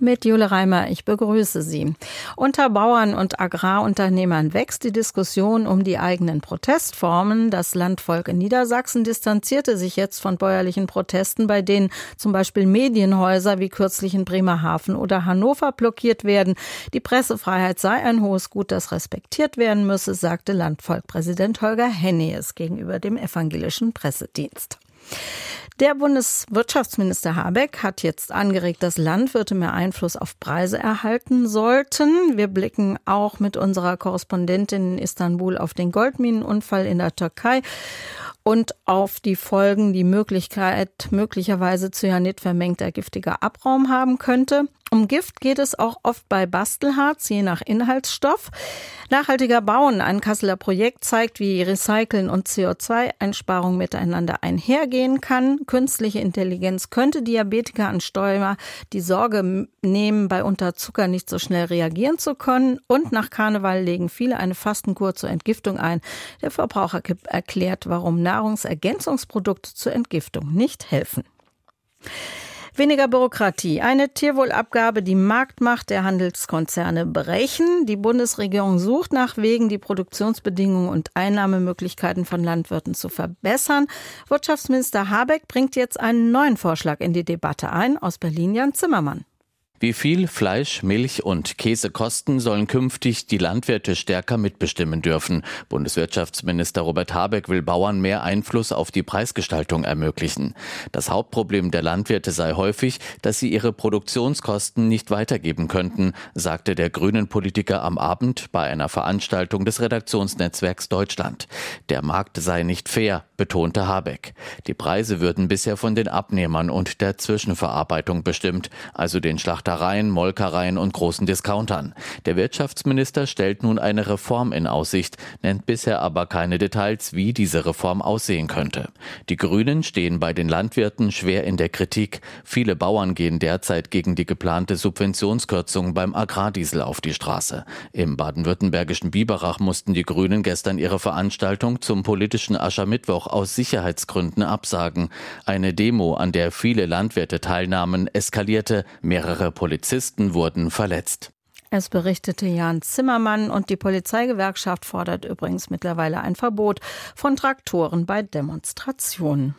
Mit Jule Reimer. Ich begrüße Sie. Unter Bauern und Agrarunternehmern wächst die Diskussion um die eigenen Protestformen. Das Landvolk in Niedersachsen distanzierte sich jetzt von bäuerlichen Protesten, bei denen zum Beispiel Medienhäuser wie kürzlich in Bremerhaven oder Hannover blockiert werden. Die Pressefreiheit sei ein hohes Gut, das respektiert werden müsse, sagte Landvolkpräsident Holger Hennies gegenüber dem evangelischen Pressedienst. Der Bundeswirtschaftsminister Habeck hat jetzt angeregt, dass Landwirte mehr Einfluss auf Preise erhalten sollten. Wir blicken auch mit unserer Korrespondentin in Istanbul auf den Goldminenunfall in der Türkei und auf die Folgen, die Möglichkeit möglicherweise Cyanid vermengter giftiger Abraum haben könnte. Um Gift geht es auch oft bei Bastelharz, je nach Inhaltsstoff. Nachhaltiger Bauen, ein Kasseler Projekt, zeigt, wie Recyceln und CO2-Einsparung miteinander einhergehen kann. Künstliche Intelligenz könnte Diabetiker an Steuer die Sorge nehmen, bei Unterzucker nicht so schnell reagieren zu können. Und nach Karneval legen viele eine Fastenkur zur Entgiftung ein. Der Verbraucher erklärt, warum Nahrungsergänzungsprodukte zur Entgiftung nicht helfen. Weniger Bürokratie. Eine Tierwohlabgabe, die Marktmacht der Handelskonzerne brechen. Die Bundesregierung sucht nach Wegen, die Produktionsbedingungen und Einnahmemöglichkeiten von Landwirten zu verbessern. Wirtschaftsminister Habeck bringt jetzt einen neuen Vorschlag in die Debatte ein. Aus Berlin Jan Zimmermann. Wie viel Fleisch, Milch und Käse kosten, sollen künftig die Landwirte stärker mitbestimmen dürfen. Bundeswirtschaftsminister Robert Habeck will Bauern mehr Einfluss auf die Preisgestaltung ermöglichen. Das Hauptproblem der Landwirte sei häufig, dass sie ihre Produktionskosten nicht weitergeben könnten, sagte der grünen Politiker am Abend bei einer Veranstaltung des Redaktionsnetzwerks Deutschland. Der Markt sei nicht fair, betonte Habeck. Die Preise würden bisher von den Abnehmern und der Zwischenverarbeitung bestimmt, also den Schlachter Schlachtereien, Molkereien und großen Discountern. Der Wirtschaftsminister stellt nun eine Reform in Aussicht, nennt bisher aber keine Details, wie diese Reform aussehen könnte. Die Grünen stehen bei den Landwirten schwer in der Kritik. Viele Bauern gehen derzeit gegen die geplante Subventionskürzung beim Agrardiesel auf die Straße. Im baden-württembergischen Biberach mussten die Grünen gestern ihre Veranstaltung zum politischen Aschermittwoch aus Sicherheitsgründen absagen. Eine Demo, an der viele Landwirte teilnahmen, eskalierte. Mehrere Polizisten wurden verletzt. Es berichtete Jan Zimmermann und die Polizeigewerkschaft fordert übrigens mittlerweile ein Verbot von Traktoren bei Demonstrationen.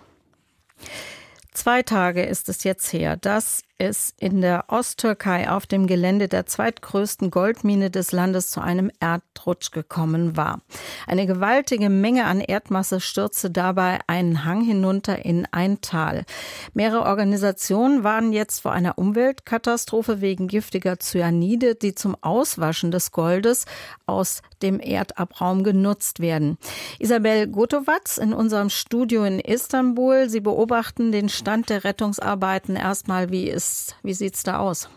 Zwei Tage ist es jetzt her, dass es in der Osttürkei auf dem Gelände der zweitgrößten Goldmine des Landes zu einem Erdrutsch gekommen war. Eine gewaltige Menge an Erdmasse stürzte dabei einen Hang hinunter in ein Tal. Mehrere Organisationen waren jetzt vor einer Umweltkatastrophe wegen giftiger Cyanide, die zum Auswaschen des Goldes aus dem Erdabraum genutzt werden. Isabel Gotowatz in unserem Studio in Istanbul. Sie beobachten den Stand der Rettungsarbeiten erstmal, wie es wie sieht's da aus?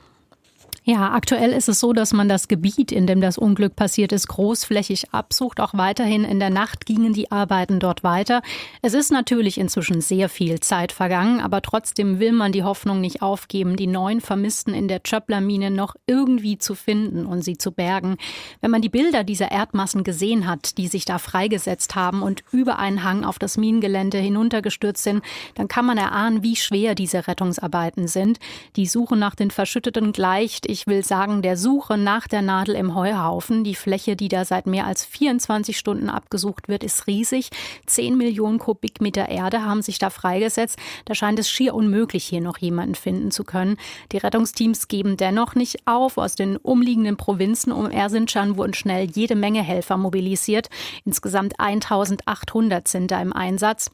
Ja, aktuell ist es so, dass man das Gebiet, in dem das Unglück passiert ist, großflächig absucht. Auch weiterhin in der Nacht gingen die Arbeiten dort weiter. Es ist natürlich inzwischen sehr viel Zeit vergangen, aber trotzdem will man die Hoffnung nicht aufgeben, die neun Vermissten in der Chöppler-Mine noch irgendwie zu finden und sie zu bergen. Wenn man die Bilder dieser Erdmassen gesehen hat, die sich da freigesetzt haben und über einen Hang auf das Minengelände hinuntergestürzt sind, dann kann man erahnen, wie schwer diese Rettungsarbeiten sind. Die Suche nach den Verschütteten gleicht ich will sagen, der Suche nach der Nadel im Heuhaufen. Die Fläche, die da seit mehr als 24 Stunden abgesucht wird, ist riesig. Zehn Millionen Kubikmeter Erde haben sich da freigesetzt. Da scheint es schier unmöglich, hier noch jemanden finden zu können. Die Rettungsteams geben dennoch nicht auf. Aus den umliegenden Provinzen um Erzincan wurden schnell jede Menge Helfer mobilisiert. Insgesamt 1800 sind da im Einsatz.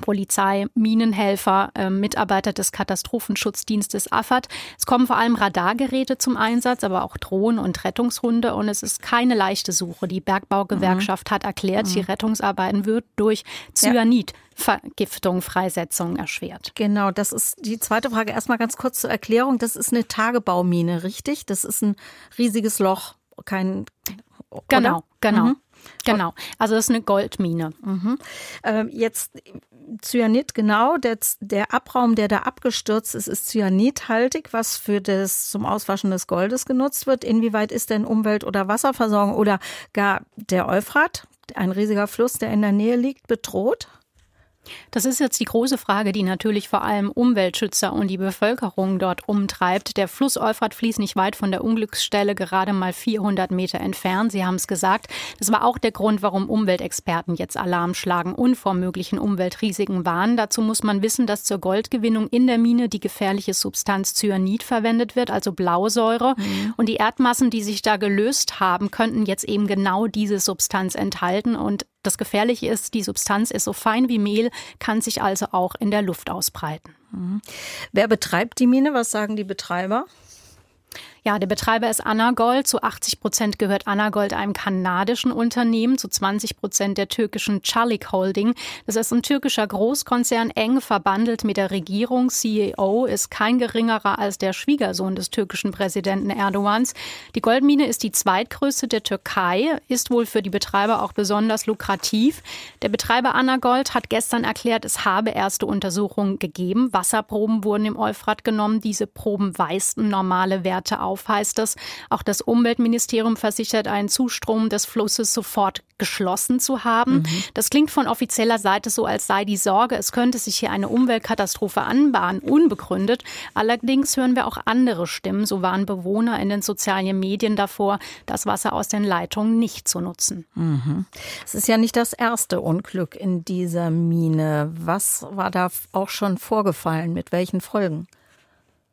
Polizei, Minenhelfer, äh, Mitarbeiter des Katastrophenschutzdienstes AFAD. Es kommen vor allem Radargeräte zum Einsatz, aber auch Drohnen und Rettungshunde. Und es ist keine leichte Suche. Die Bergbaugewerkschaft mhm. hat erklärt, mhm. die Rettungsarbeiten wird durch Cyanid. Vergiftung, Freisetzung erschwert. Genau, das ist die zweite Frage. Erstmal ganz kurz zur Erklärung. Das ist eine Tagebaumine, richtig? Das ist ein riesiges Loch, kein. Oder? Genau, genau. Mhm. Genau, also das ist eine Goldmine. Mhm. Ähm, jetzt Cyanid, genau, der, der Abraum, der da abgestürzt ist, ist cyanidhaltig, was für das zum Auswaschen des Goldes genutzt wird. Inwieweit ist denn Umwelt- oder Wasserversorgung oder gar der Euphrat ein riesiger Fluss, der in der Nähe liegt, bedroht? Das ist jetzt die große Frage, die natürlich vor allem Umweltschützer und die Bevölkerung dort umtreibt. Der Fluss Euphrat fließt nicht weit von der Unglücksstelle, gerade mal 400 Meter entfernt. Sie haben es gesagt. Das war auch der Grund, warum Umweltexperten jetzt Alarm schlagen und vor möglichen Umweltrisiken warnen. Dazu muss man wissen, dass zur Goldgewinnung in der Mine die gefährliche Substanz Cyanid verwendet wird, also Blausäure. Mhm. Und die Erdmassen, die sich da gelöst haben, könnten jetzt eben genau diese Substanz enthalten. Und das Gefährliche ist, die Substanz ist so fein wie Mehl, kann sich also auch in der Luft ausbreiten. Mhm. Wer betreibt die Mine? Was sagen die Betreiber? Ja, der Betreiber ist Anagold. Zu 80 Prozent gehört Anagold einem kanadischen Unternehmen, zu 20 Prozent der türkischen Çelik Holding. Das ist ein türkischer Großkonzern, eng verbandelt mit der Regierung. CEO ist kein geringerer als der Schwiegersohn des türkischen Präsidenten Erdogans. Die Goldmine ist die zweitgrößte der Türkei, ist wohl für die Betreiber auch besonders lukrativ. Der Betreiber Anagold hat gestern erklärt, es habe erste Untersuchungen gegeben. Wasserproben wurden im Euphrat genommen. Diese Proben weisten normale Werte auf auf, heißt es. Auch das Umweltministerium versichert einen Zustrom des Flusses sofort geschlossen zu haben. Mhm. Das klingt von offizieller Seite so, als sei die Sorge, es könnte sich hier eine Umweltkatastrophe anbahnen, unbegründet. Allerdings hören wir auch andere Stimmen. So waren Bewohner in den sozialen Medien davor, das Wasser aus den Leitungen nicht zu nutzen. Mhm. Es ist ja nicht das erste Unglück in dieser Mine. Was war da auch schon vorgefallen? Mit welchen Folgen?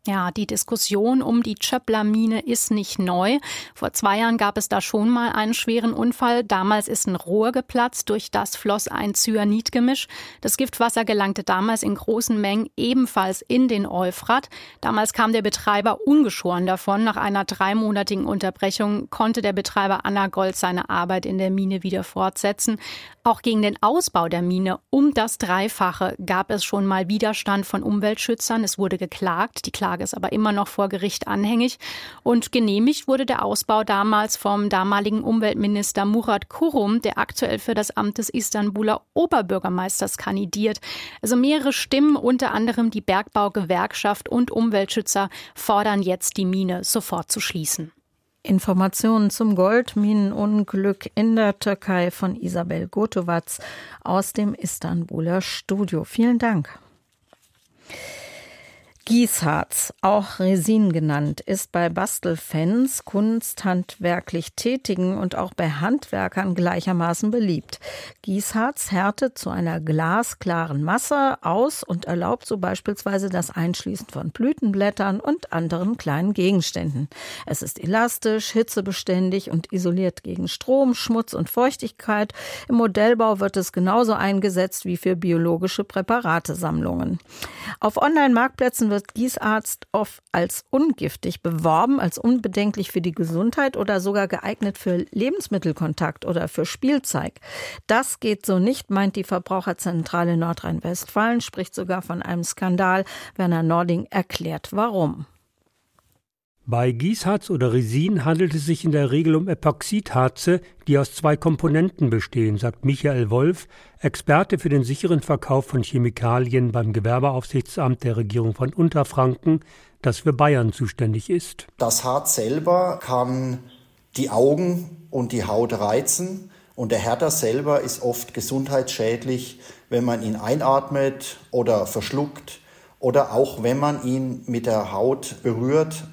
Ja, die Diskussion um die Chöppler-Mine ist nicht neu. Vor zwei Jahren gab es da schon mal einen schweren Unfall. Damals ist ein Rohr geplatzt, durch das floss ein Cyanidgemisch. Das Giftwasser gelangte damals in großen Mengen ebenfalls in den Euphrat. Damals kam der Betreiber ungeschoren davon. Nach einer dreimonatigen Unterbrechung konnte der Betreiber Anna Gold seine Arbeit in der Mine wieder fortsetzen. Auch gegen den Ausbau der Mine um das Dreifache gab es schon mal Widerstand von Umweltschützern. Es wurde geklagt. Die Klage ist aber immer noch vor Gericht anhängig. Und genehmigt wurde der Ausbau damals vom damaligen Umweltminister Murat Kurum, der aktuell für das Amt des Istanbuler Oberbürgermeisters kandidiert. Also mehrere Stimmen, unter anderem die Bergbaugewerkschaft und Umweltschützer, fordern jetzt, die Mine sofort zu schließen. Informationen zum Goldminenunglück in der Türkei von Isabel Gotowatz aus dem Istanbuler Studio. Vielen Dank. Gießharz, auch Resin genannt, ist bei Bastelfans, kunsthandwerklich Tätigen und auch bei Handwerkern gleichermaßen beliebt. Gießharz härtet zu einer glasklaren Masse aus und erlaubt so beispielsweise das Einschließen von Blütenblättern und anderen kleinen Gegenständen. Es ist elastisch, hitzebeständig und isoliert gegen Strom, Schmutz und Feuchtigkeit. Im Modellbau wird es genauso eingesetzt wie für biologische Präparatesammlungen. Auf Online-Marktplätzen wird Gießarzt oft als ungiftig beworben, als unbedenklich für die Gesundheit oder sogar geeignet für Lebensmittelkontakt oder für Spielzeug. Das geht so nicht, meint die Verbraucherzentrale Nordrhein-Westfalen, spricht sogar von einem Skandal. Werner Nording erklärt warum. Bei Gießharz oder Resin handelt es sich in der Regel um Epoxidharze, die aus zwei Komponenten bestehen, sagt Michael Wolf, Experte für den sicheren Verkauf von Chemikalien beim Gewerbeaufsichtsamt der Regierung von Unterfranken, das für Bayern zuständig ist. Das Harz selber kann die Augen und die Haut reizen und der Härter selber ist oft gesundheitsschädlich, wenn man ihn einatmet oder verschluckt oder auch wenn man ihn mit der Haut berührt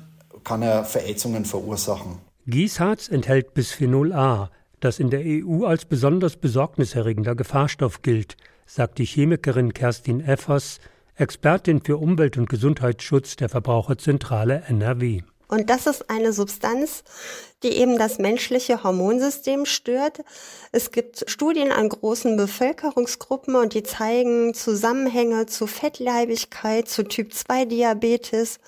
kann er Verätzungen verursachen. Gießharz enthält Bisphenol A, das in der EU als besonders besorgniserregender Gefahrstoff gilt, sagt die Chemikerin Kerstin Effers, Expertin für Umwelt- und Gesundheitsschutz der Verbraucherzentrale NRW. Und das ist eine Substanz, die eben das menschliche Hormonsystem stört. Es gibt Studien an großen Bevölkerungsgruppen und die zeigen Zusammenhänge zu Fettleibigkeit, zu Typ-2-Diabetes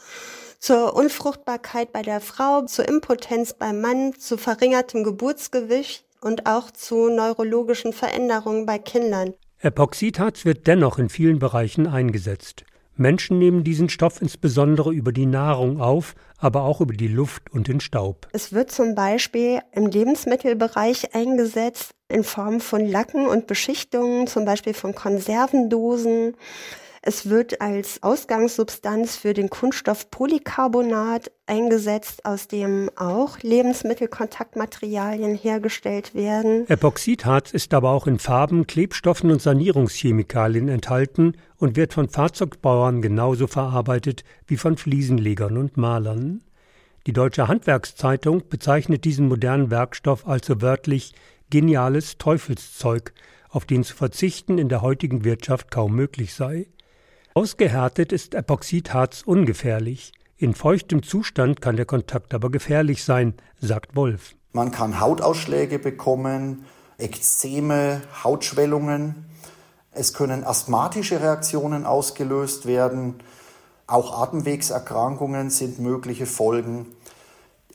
zur Unfruchtbarkeit bei der Frau, zur Impotenz beim Mann, zu verringertem Geburtsgewicht und auch zu neurologischen Veränderungen bei Kindern. Epoxidharz wird dennoch in vielen Bereichen eingesetzt. Menschen nehmen diesen Stoff insbesondere über die Nahrung auf, aber auch über die Luft und den Staub. Es wird zum Beispiel im Lebensmittelbereich eingesetzt in Form von Lacken und Beschichtungen, zum Beispiel von Konservendosen. Es wird als Ausgangssubstanz für den Kunststoff Polycarbonat eingesetzt, aus dem auch Lebensmittelkontaktmaterialien hergestellt werden. Epoxidharz ist aber auch in Farben, Klebstoffen und Sanierungschemikalien enthalten und wird von Fahrzeugbauern genauso verarbeitet wie von Fliesenlegern und Malern. Die Deutsche Handwerkszeitung bezeichnet diesen modernen Werkstoff also wörtlich geniales Teufelszeug, auf den zu verzichten in der heutigen Wirtschaft kaum möglich sei. Ausgehärtet ist Epoxidharz ungefährlich. In feuchtem Zustand kann der Kontakt aber gefährlich sein, sagt Wolf. Man kann Hautausschläge bekommen, Ekzeme, Hautschwellungen. Es können asthmatische Reaktionen ausgelöst werden. Auch Atemwegserkrankungen sind mögliche Folgen.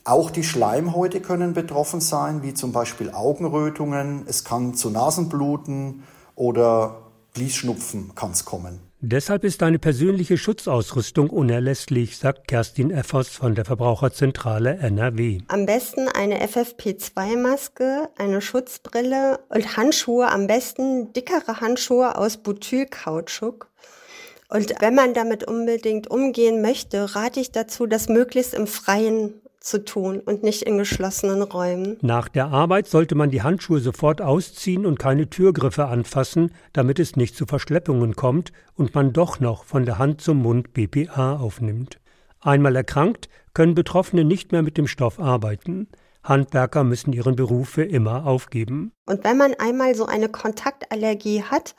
Auch die Schleimhäute können betroffen sein, wie zum Beispiel Augenrötungen. Es kann zu Nasenbluten oder Bliesschnupfen kann es kommen. Deshalb ist eine persönliche Schutzausrüstung unerlässlich, sagt Kerstin Effers von der Verbraucherzentrale NRW. Am besten eine FFP2-Maske, eine Schutzbrille und Handschuhe, am besten dickere Handschuhe aus Butylkautschuk. Und wenn man damit unbedingt umgehen möchte, rate ich dazu, das möglichst im Freien zu tun und nicht in geschlossenen Räumen. Nach der Arbeit sollte man die Handschuhe sofort ausziehen und keine Türgriffe anfassen, damit es nicht zu Verschleppungen kommt und man doch noch von der Hand zum Mund BPA aufnimmt. Einmal erkrankt, können Betroffene nicht mehr mit dem Stoff arbeiten. Handwerker müssen ihren Beruf für immer aufgeben. Und wenn man einmal so eine Kontaktallergie hat,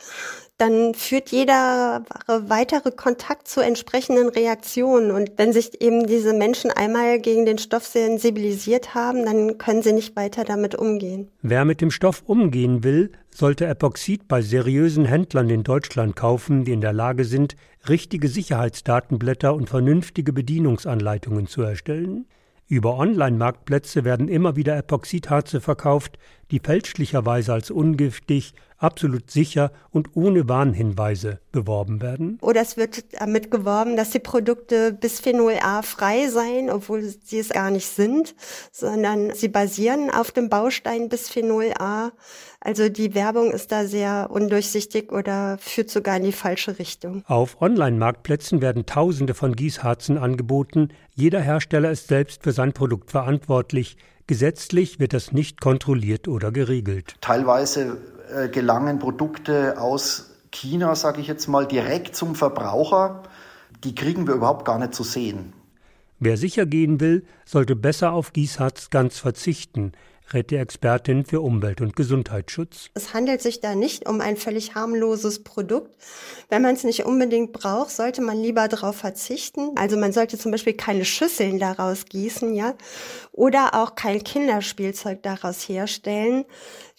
dann führt jeder weitere Kontakt zu entsprechenden Reaktionen. Und wenn sich eben diese Menschen einmal gegen den Stoff sensibilisiert haben, dann können sie nicht weiter damit umgehen. Wer mit dem Stoff umgehen will, sollte Epoxid bei seriösen Händlern in Deutschland kaufen, die in der Lage sind, richtige Sicherheitsdatenblätter und vernünftige Bedienungsanleitungen zu erstellen. Über Online-Marktplätze werden immer wieder Epoxidharze verkauft, die fälschlicherweise als ungiftig, absolut sicher und ohne Warnhinweise beworben werden. Oder es wird damit geworben, dass die Produkte Bisphenol A frei seien, obwohl sie es gar nicht sind, sondern sie basieren auf dem Baustein Bisphenol A. Also die Werbung ist da sehr undurchsichtig oder führt sogar in die falsche Richtung. Auf Online-Marktplätzen werden Tausende von Gießharzen angeboten. Jeder Hersteller ist selbst für sein Produkt verantwortlich. Gesetzlich wird das nicht kontrolliert oder geregelt. Teilweise äh, gelangen Produkte aus China, sage ich jetzt mal, direkt zum Verbraucher. Die kriegen wir überhaupt gar nicht zu sehen. Wer sicher gehen will, sollte besser auf Gießharz ganz verzichten rät die Expertin für Umwelt- und Gesundheitsschutz. Es handelt sich da nicht um ein völlig harmloses Produkt. Wenn man es nicht unbedingt braucht, sollte man lieber darauf verzichten. Also man sollte zum Beispiel keine Schüsseln daraus gießen, ja, oder auch kein Kinderspielzeug daraus herstellen.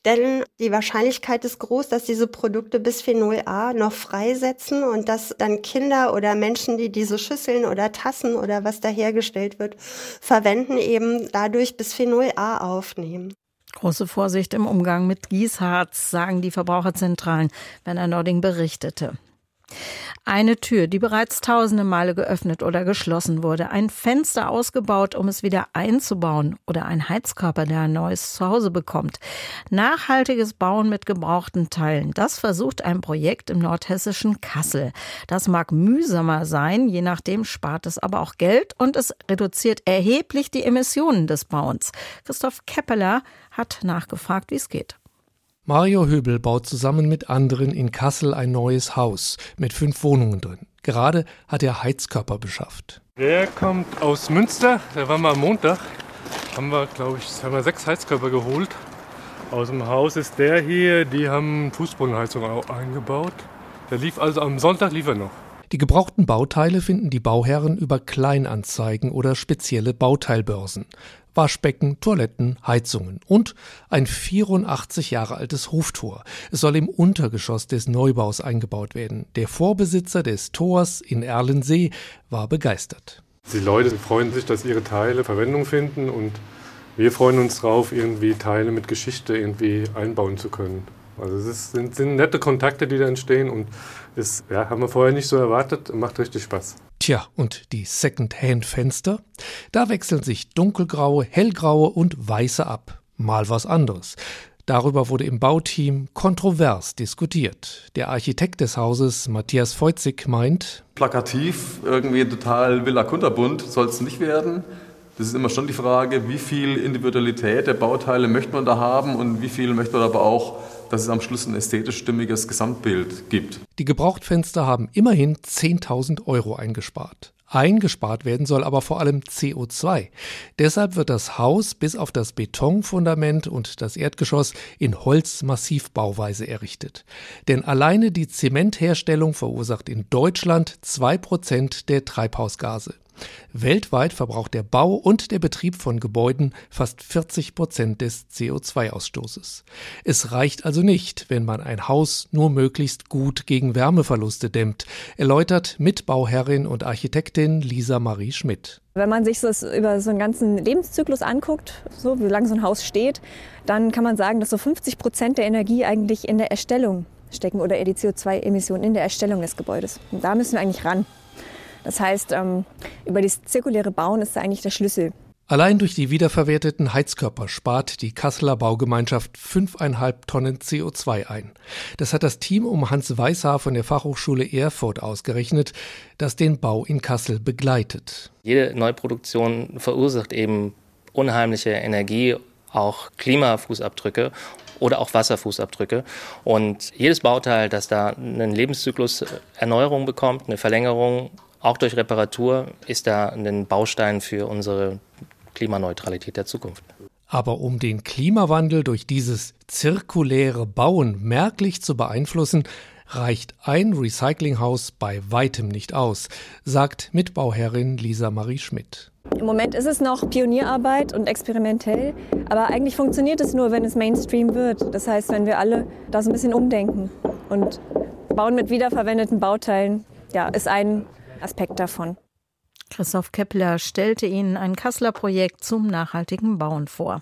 Denn die Wahrscheinlichkeit ist groß, dass diese Produkte Bisphenol A noch freisetzen und dass dann Kinder oder Menschen, die diese Schüsseln oder Tassen oder was da hergestellt wird, verwenden, eben dadurch Bisphenol A aufnehmen. Große Vorsicht im Umgang mit Gießharz, sagen die Verbraucherzentralen, Werner Nording berichtete. Eine Tür, die bereits tausende Male geöffnet oder geschlossen wurde, ein Fenster ausgebaut, um es wieder einzubauen oder ein Heizkörper, der ein neues Zuhause bekommt. Nachhaltiges Bauen mit gebrauchten Teilen, das versucht ein Projekt im nordhessischen Kassel. Das mag mühsamer sein, je nachdem spart es aber auch Geld und es reduziert erheblich die Emissionen des Bauens. Christoph Keppeler hat nachgefragt, wie es geht. Mario Höbel baut zusammen mit anderen in Kassel ein neues Haus mit fünf Wohnungen drin. Gerade hat er Heizkörper beschafft. Der kommt aus Münster, der war mal am Montag. Haben wir, glaube ich, haben wir sechs Heizkörper geholt. Aus dem Haus ist der hier, die haben Fußbodenheizung eingebaut. Der lief also am Sonntag lief er noch. Die gebrauchten Bauteile finden die Bauherren über Kleinanzeigen oder spezielle Bauteilbörsen. Waschbecken, Toiletten, Heizungen und ein 84 Jahre altes Hoftor. Es soll im Untergeschoss des Neubaus eingebaut werden. Der Vorbesitzer des Tors in Erlensee war begeistert. Die Leute freuen sich, dass ihre Teile Verwendung finden und wir freuen uns drauf, irgendwie Teile mit Geschichte irgendwie einbauen zu können. Also es sind, sind nette Kontakte, die da entstehen und das ja, haben wir vorher nicht so erwartet und macht richtig Spaß. Tja, und die Second-Hand-Fenster? Da wechseln sich dunkelgraue, hellgraue und weiße ab. Mal was anderes. Darüber wurde im Bauteam kontrovers diskutiert. Der Architekt des Hauses, Matthias Feuzig, meint, plakativ, irgendwie total villa kunterbunt soll es nicht werden. Das ist immer schon die Frage, wie viel Individualität der Bauteile möchte man da haben und wie viel möchte man aber auch, dass es am Schluss ein ästhetisch stimmiges Gesamtbild gibt. Die Gebrauchtfenster haben immerhin 10.000 Euro eingespart. Eingespart werden soll aber vor allem CO2. Deshalb wird das Haus bis auf das Betonfundament und das Erdgeschoss in Holzmassivbauweise errichtet. Denn alleine die Zementherstellung verursacht in Deutschland zwei Prozent der Treibhausgase. Weltweit verbraucht der Bau und der Betrieb von Gebäuden fast 40 Prozent des CO2-Ausstoßes. Es reicht also nicht, wenn man ein Haus nur möglichst gut gegen Wärmeverluste dämmt, erläutert Mitbauherrin und Architektin Lisa Marie Schmidt. Wenn man sich das über so einen ganzen Lebenszyklus anguckt, so wie lange so ein Haus steht, dann kann man sagen, dass so 50 Prozent der Energie eigentlich in der Erstellung stecken oder die CO2-Emissionen in der Erstellung des Gebäudes. Und da müssen wir eigentlich ran. Das heißt, ähm, über das zirkuläre Bauen ist da eigentlich der Schlüssel. Allein durch die wiederverwerteten Heizkörper spart die Kasseler Baugemeinschaft fünfeinhalb Tonnen CO2 ein. Das hat das Team um Hans Weishaar von der Fachhochschule Erfurt ausgerechnet, das den Bau in Kassel begleitet. Jede Neuproduktion verursacht eben unheimliche Energie, auch Klimafußabdrücke oder auch Wasserfußabdrücke. Und jedes Bauteil, das da einen Lebenszyklus Erneuerung bekommt, eine Verlängerung auch durch Reparatur ist da ein Baustein für unsere Klimaneutralität der Zukunft. Aber um den Klimawandel durch dieses zirkuläre Bauen merklich zu beeinflussen, reicht ein Recyclinghaus bei weitem nicht aus, sagt Mitbauherrin Lisa Marie Schmidt. Im Moment ist es noch Pionierarbeit und experimentell, aber eigentlich funktioniert es nur, wenn es Mainstream wird. Das heißt, wenn wir alle da so ein bisschen umdenken und bauen mit wiederverwendeten Bauteilen, ja, ist ein Aspekt davon. Christoph Kepler stellte Ihnen ein Kasseler Projekt zum nachhaltigen Bauen vor.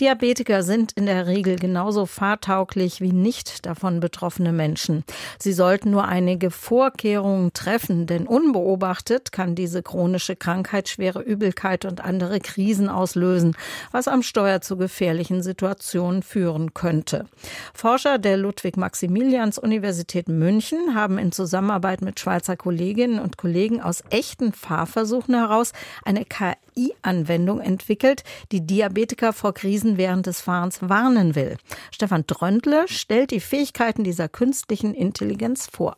Diabetiker sind in der Regel genauso fahrtauglich wie nicht davon betroffene Menschen. Sie sollten nur einige Vorkehrungen treffen, denn unbeobachtet kann diese chronische Krankheit schwere Übelkeit und andere Krisen auslösen, was am Steuer zu gefährlichen Situationen führen könnte. Forscher der Ludwig-Maximilians-Universität München haben in Zusammenarbeit mit Schweizer Kolleginnen und Kollegen aus echten Fahrversuchen heraus eine KI-Anwendung entwickelt, die Diabetiker vor Krisen während des Fahrens warnen will. Stefan Dröndle stellt die Fähigkeiten dieser künstlichen Intelligenz vor.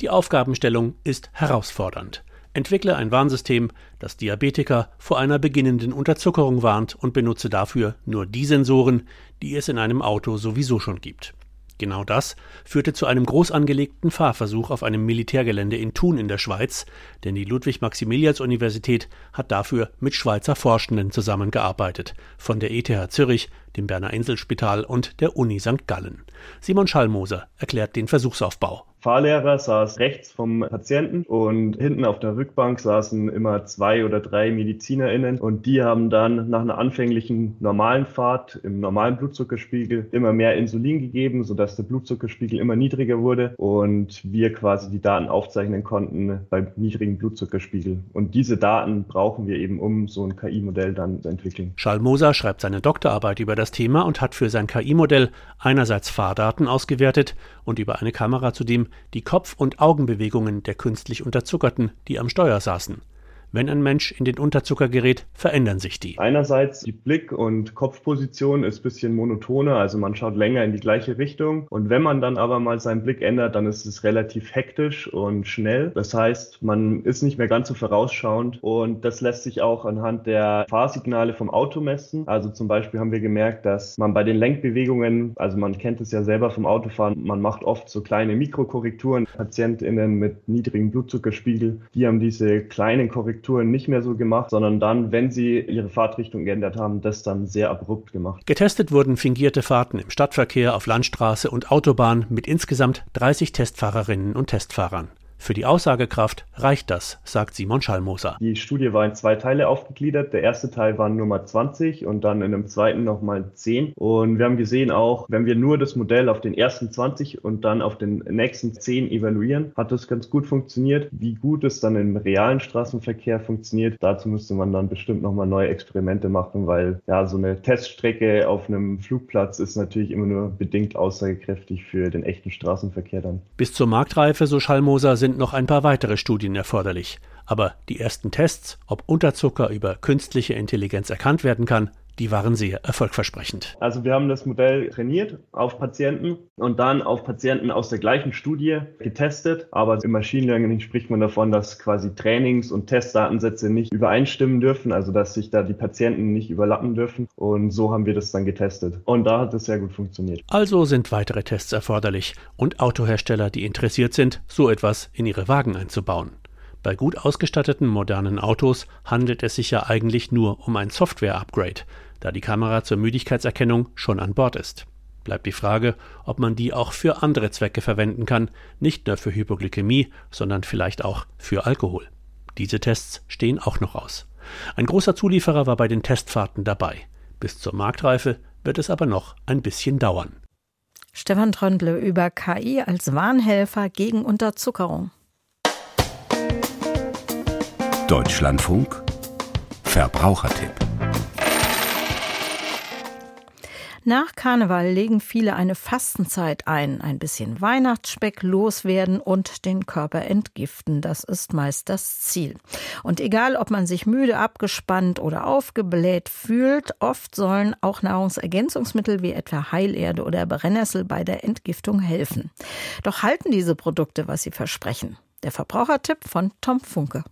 Die Aufgabenstellung ist herausfordernd. Entwickle ein Warnsystem, das Diabetiker vor einer beginnenden Unterzuckerung warnt und benutze dafür nur die Sensoren, die es in einem Auto sowieso schon gibt. Genau das führte zu einem groß angelegten Fahrversuch auf einem Militärgelände in Thun in der Schweiz, denn die Ludwig-Maximilians-Universität hat dafür mit Schweizer Forschenden zusammengearbeitet, von der ETH Zürich, dem Berner Inselspital und der Uni St. Gallen. Simon Schallmoser erklärt den Versuchsaufbau. Fahrlehrer saß rechts vom Patienten und hinten auf der Rückbank saßen immer zwei oder drei MedizinerInnen und die haben dann nach einer anfänglichen normalen Fahrt im normalen Blutzuckerspiegel immer mehr Insulin gegeben, sodass der Blutzuckerspiegel immer niedriger wurde und wir quasi die Daten aufzeichnen konnten beim niedrigen Blutzuckerspiegel. Und diese Daten brauchen wir eben, um so ein KI-Modell dann zu entwickeln. Schallmoser schreibt seine Doktorarbeit über das Thema und hat für sein KI-Modell einerseits Fahrdaten ausgewertet und über eine Kamera zudem die Kopf- und Augenbewegungen der künstlich Unterzuckerten, die am Steuer saßen. Wenn ein Mensch in den Unterzucker gerät, verändern sich die. Einerseits die Blick- und Kopfposition ist bisschen monotoner, also man schaut länger in die gleiche Richtung. Und wenn man dann aber mal seinen Blick ändert, dann ist es relativ hektisch und schnell. Das heißt, man ist nicht mehr ganz so vorausschauend und das lässt sich auch anhand der Fahrsignale vom Auto messen. Also zum Beispiel haben wir gemerkt, dass man bei den Lenkbewegungen, also man kennt es ja selber vom Autofahren, man macht oft so kleine Mikrokorrekturen. PatientInnen mit niedrigem Blutzuckerspiegel, die haben diese kleinen Korrekturen Korrekturen nicht mehr so gemacht, sondern dann, wenn sie ihre Fahrtrichtung geändert haben, das dann sehr abrupt gemacht. Getestet wurden fingierte Fahrten im Stadtverkehr, auf Landstraße und Autobahn mit insgesamt 30 Testfahrerinnen und Testfahrern. Für die Aussagekraft reicht das, sagt Simon Schallmoser. Die Studie war in zwei Teile aufgegliedert. Der erste Teil war Nummer 20 und dann in einem zweiten nochmal 10. Und wir haben gesehen auch, wenn wir nur das Modell auf den ersten 20 und dann auf den nächsten 10 evaluieren, hat das ganz gut funktioniert. Wie gut es dann im realen Straßenverkehr funktioniert, dazu müsste man dann bestimmt nochmal neue Experimente machen, weil ja, so eine Teststrecke auf einem Flugplatz ist natürlich immer nur bedingt aussagekräftig für den echten Straßenverkehr dann. Bis zur Marktreife, so Schallmoser, sind sind noch ein paar weitere Studien erforderlich. Aber die ersten Tests, ob Unterzucker über künstliche Intelligenz erkannt werden kann, die waren sehr erfolgversprechend. Also wir haben das Modell trainiert auf Patienten und dann auf Patienten aus der gleichen Studie getestet. Aber im Machine Learning spricht man davon, dass quasi Trainings- und Testdatensätze nicht übereinstimmen dürfen, also dass sich da die Patienten nicht überlappen dürfen. Und so haben wir das dann getestet. Und da hat es sehr gut funktioniert. Also sind weitere Tests erforderlich und Autohersteller, die interessiert sind, so etwas in ihre Wagen einzubauen. Bei gut ausgestatteten modernen Autos handelt es sich ja eigentlich nur um ein Software-Upgrade, da die Kamera zur Müdigkeitserkennung schon an Bord ist. Bleibt die Frage, ob man die auch für andere Zwecke verwenden kann, nicht nur für Hypoglykämie, sondern vielleicht auch für Alkohol. Diese Tests stehen auch noch aus. Ein großer Zulieferer war bei den Testfahrten dabei. Bis zur Marktreife wird es aber noch ein bisschen dauern. Stefan Tröndle über KI als Warnhelfer gegen Unterzuckerung. Deutschlandfunk Verbrauchertipp Nach Karneval legen viele eine Fastenzeit ein, ein bisschen Weihnachtsspeck loswerden und den Körper entgiften. Das ist meist das Ziel. Und egal, ob man sich müde, abgespannt oder aufgebläht fühlt, oft sollen auch Nahrungsergänzungsmittel wie etwa Heilerde oder Brennnessel bei der Entgiftung helfen. Doch halten diese Produkte, was sie versprechen? Der Verbrauchertipp von Tom Funke.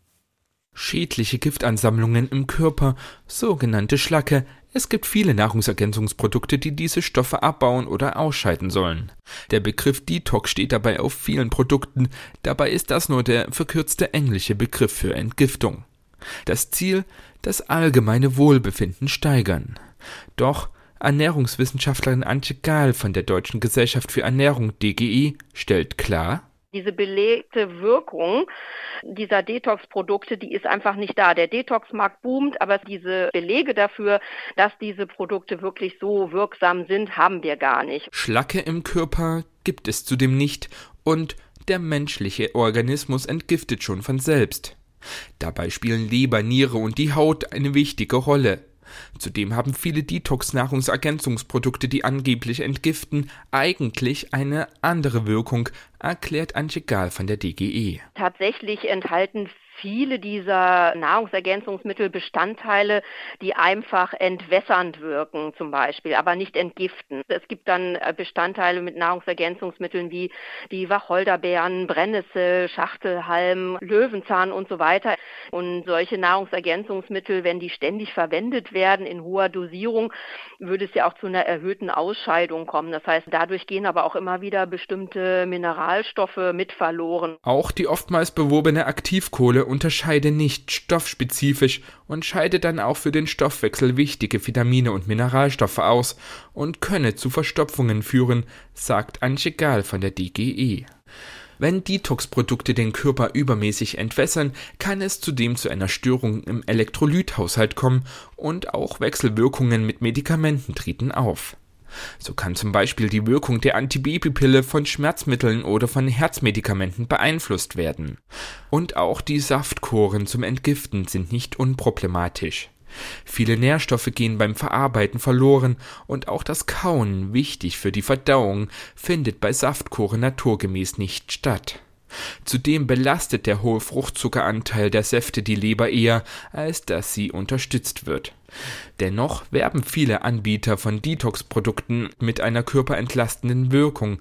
Schädliche Giftansammlungen im Körper, sogenannte Schlacke. Es gibt viele Nahrungsergänzungsprodukte, die diese Stoffe abbauen oder ausscheiden sollen. Der Begriff Detox steht dabei auf vielen Produkten, dabei ist das nur der verkürzte englische Begriff für Entgiftung. Das Ziel, das allgemeine Wohlbefinden steigern. Doch Ernährungswissenschaftlerin Antje Gahl von der Deutschen Gesellschaft für Ernährung DGI stellt klar, diese belegte Wirkung dieser Detox-Produkte, die ist einfach nicht da. Der Detox-Markt boomt, aber diese Belege dafür, dass diese Produkte wirklich so wirksam sind, haben wir gar nicht. Schlacke im Körper gibt es zudem nicht und der menschliche Organismus entgiftet schon von selbst. Dabei spielen Leber, Niere und die Haut eine wichtige Rolle. Zudem haben viele Detox-Nahrungsergänzungsprodukte, die angeblich entgiften, eigentlich eine andere Wirkung, erklärt Antje Gahl von der DGE. Tatsächlich enthalten viele dieser Nahrungsergänzungsmittel Bestandteile, die einfach entwässernd wirken zum Beispiel, aber nicht entgiften. Es gibt dann äh, Bestandteile mit Nahrungsergänzungsmitteln wie die Wacholderbeeren, Brennnessel, Schachtelhalm, Löwenzahn und so weiter. Und solche Nahrungsergänzungsmittel, wenn die ständig verwendet werden in hoher Dosierung, würde es ja auch zu einer erhöhten Ausscheidung kommen. Das heißt, dadurch gehen aber auch immer wieder bestimmte Mineralstoffe mit verloren. Auch die oftmals beworbene Aktivkohle unterscheide nicht stoffspezifisch und scheide dann auch für den Stoffwechsel wichtige Vitamine und Mineralstoffe aus und könne zu Verstopfungen führen, sagt Antje Gahl von der DGE. Wenn Detox-Produkte den Körper übermäßig entwässern, kann es zudem zu einer Störung im Elektrolythaushalt kommen und auch Wechselwirkungen mit Medikamenten treten auf. So kann zum Beispiel die Wirkung der Antibabypille von Schmerzmitteln oder von Herzmedikamenten beeinflusst werden. Und auch die Saftkoren zum Entgiften sind nicht unproblematisch. Viele Nährstoffe gehen beim Verarbeiten verloren und auch das Kauen, wichtig für die Verdauung, findet bei Saftkoren naturgemäß nicht statt. Zudem belastet der hohe Fruchtzuckeranteil der Säfte die Leber eher, als dass sie unterstützt wird. Dennoch werben viele Anbieter von Detox-Produkten mit einer körperentlastenden Wirkung.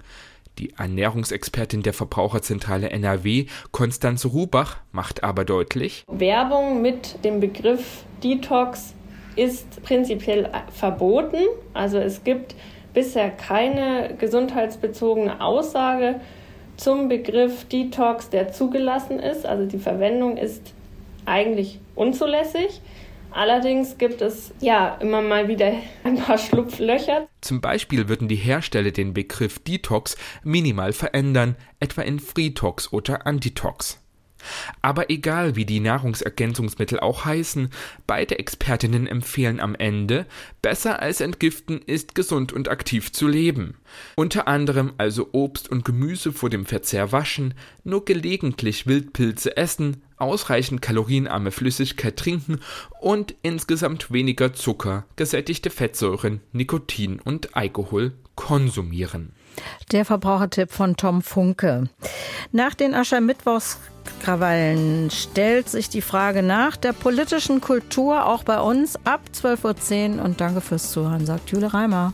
Die Ernährungsexpertin der Verbraucherzentrale NRW, Konstanze Rubach, macht aber deutlich, Werbung mit dem Begriff Detox ist prinzipiell verboten. Also es gibt bisher keine gesundheitsbezogene Aussage zum Begriff Detox, der zugelassen ist. Also die Verwendung ist eigentlich unzulässig. Allerdings gibt es ja immer mal wieder ein paar Schlupflöcher. Zum Beispiel würden die Hersteller den Begriff Detox minimal verändern, etwa in Freetox oder Antitox. Aber egal wie die Nahrungsergänzungsmittel auch heißen, beide Expertinnen empfehlen am Ende, besser als entgiften ist gesund und aktiv zu leben. Unter anderem also Obst und Gemüse vor dem Verzehr waschen, nur gelegentlich Wildpilze essen, ausreichend kalorienarme Flüssigkeit trinken und insgesamt weniger Zucker, gesättigte Fettsäuren, Nikotin und Alkohol konsumieren. Der Verbrauchertipp von Tom Funke. Nach den Aschermittwochskrawallen stellt sich die Frage nach der politischen Kultur auch bei uns ab 12.10 Uhr. Und danke fürs Zuhören, sagt Jule Reimer.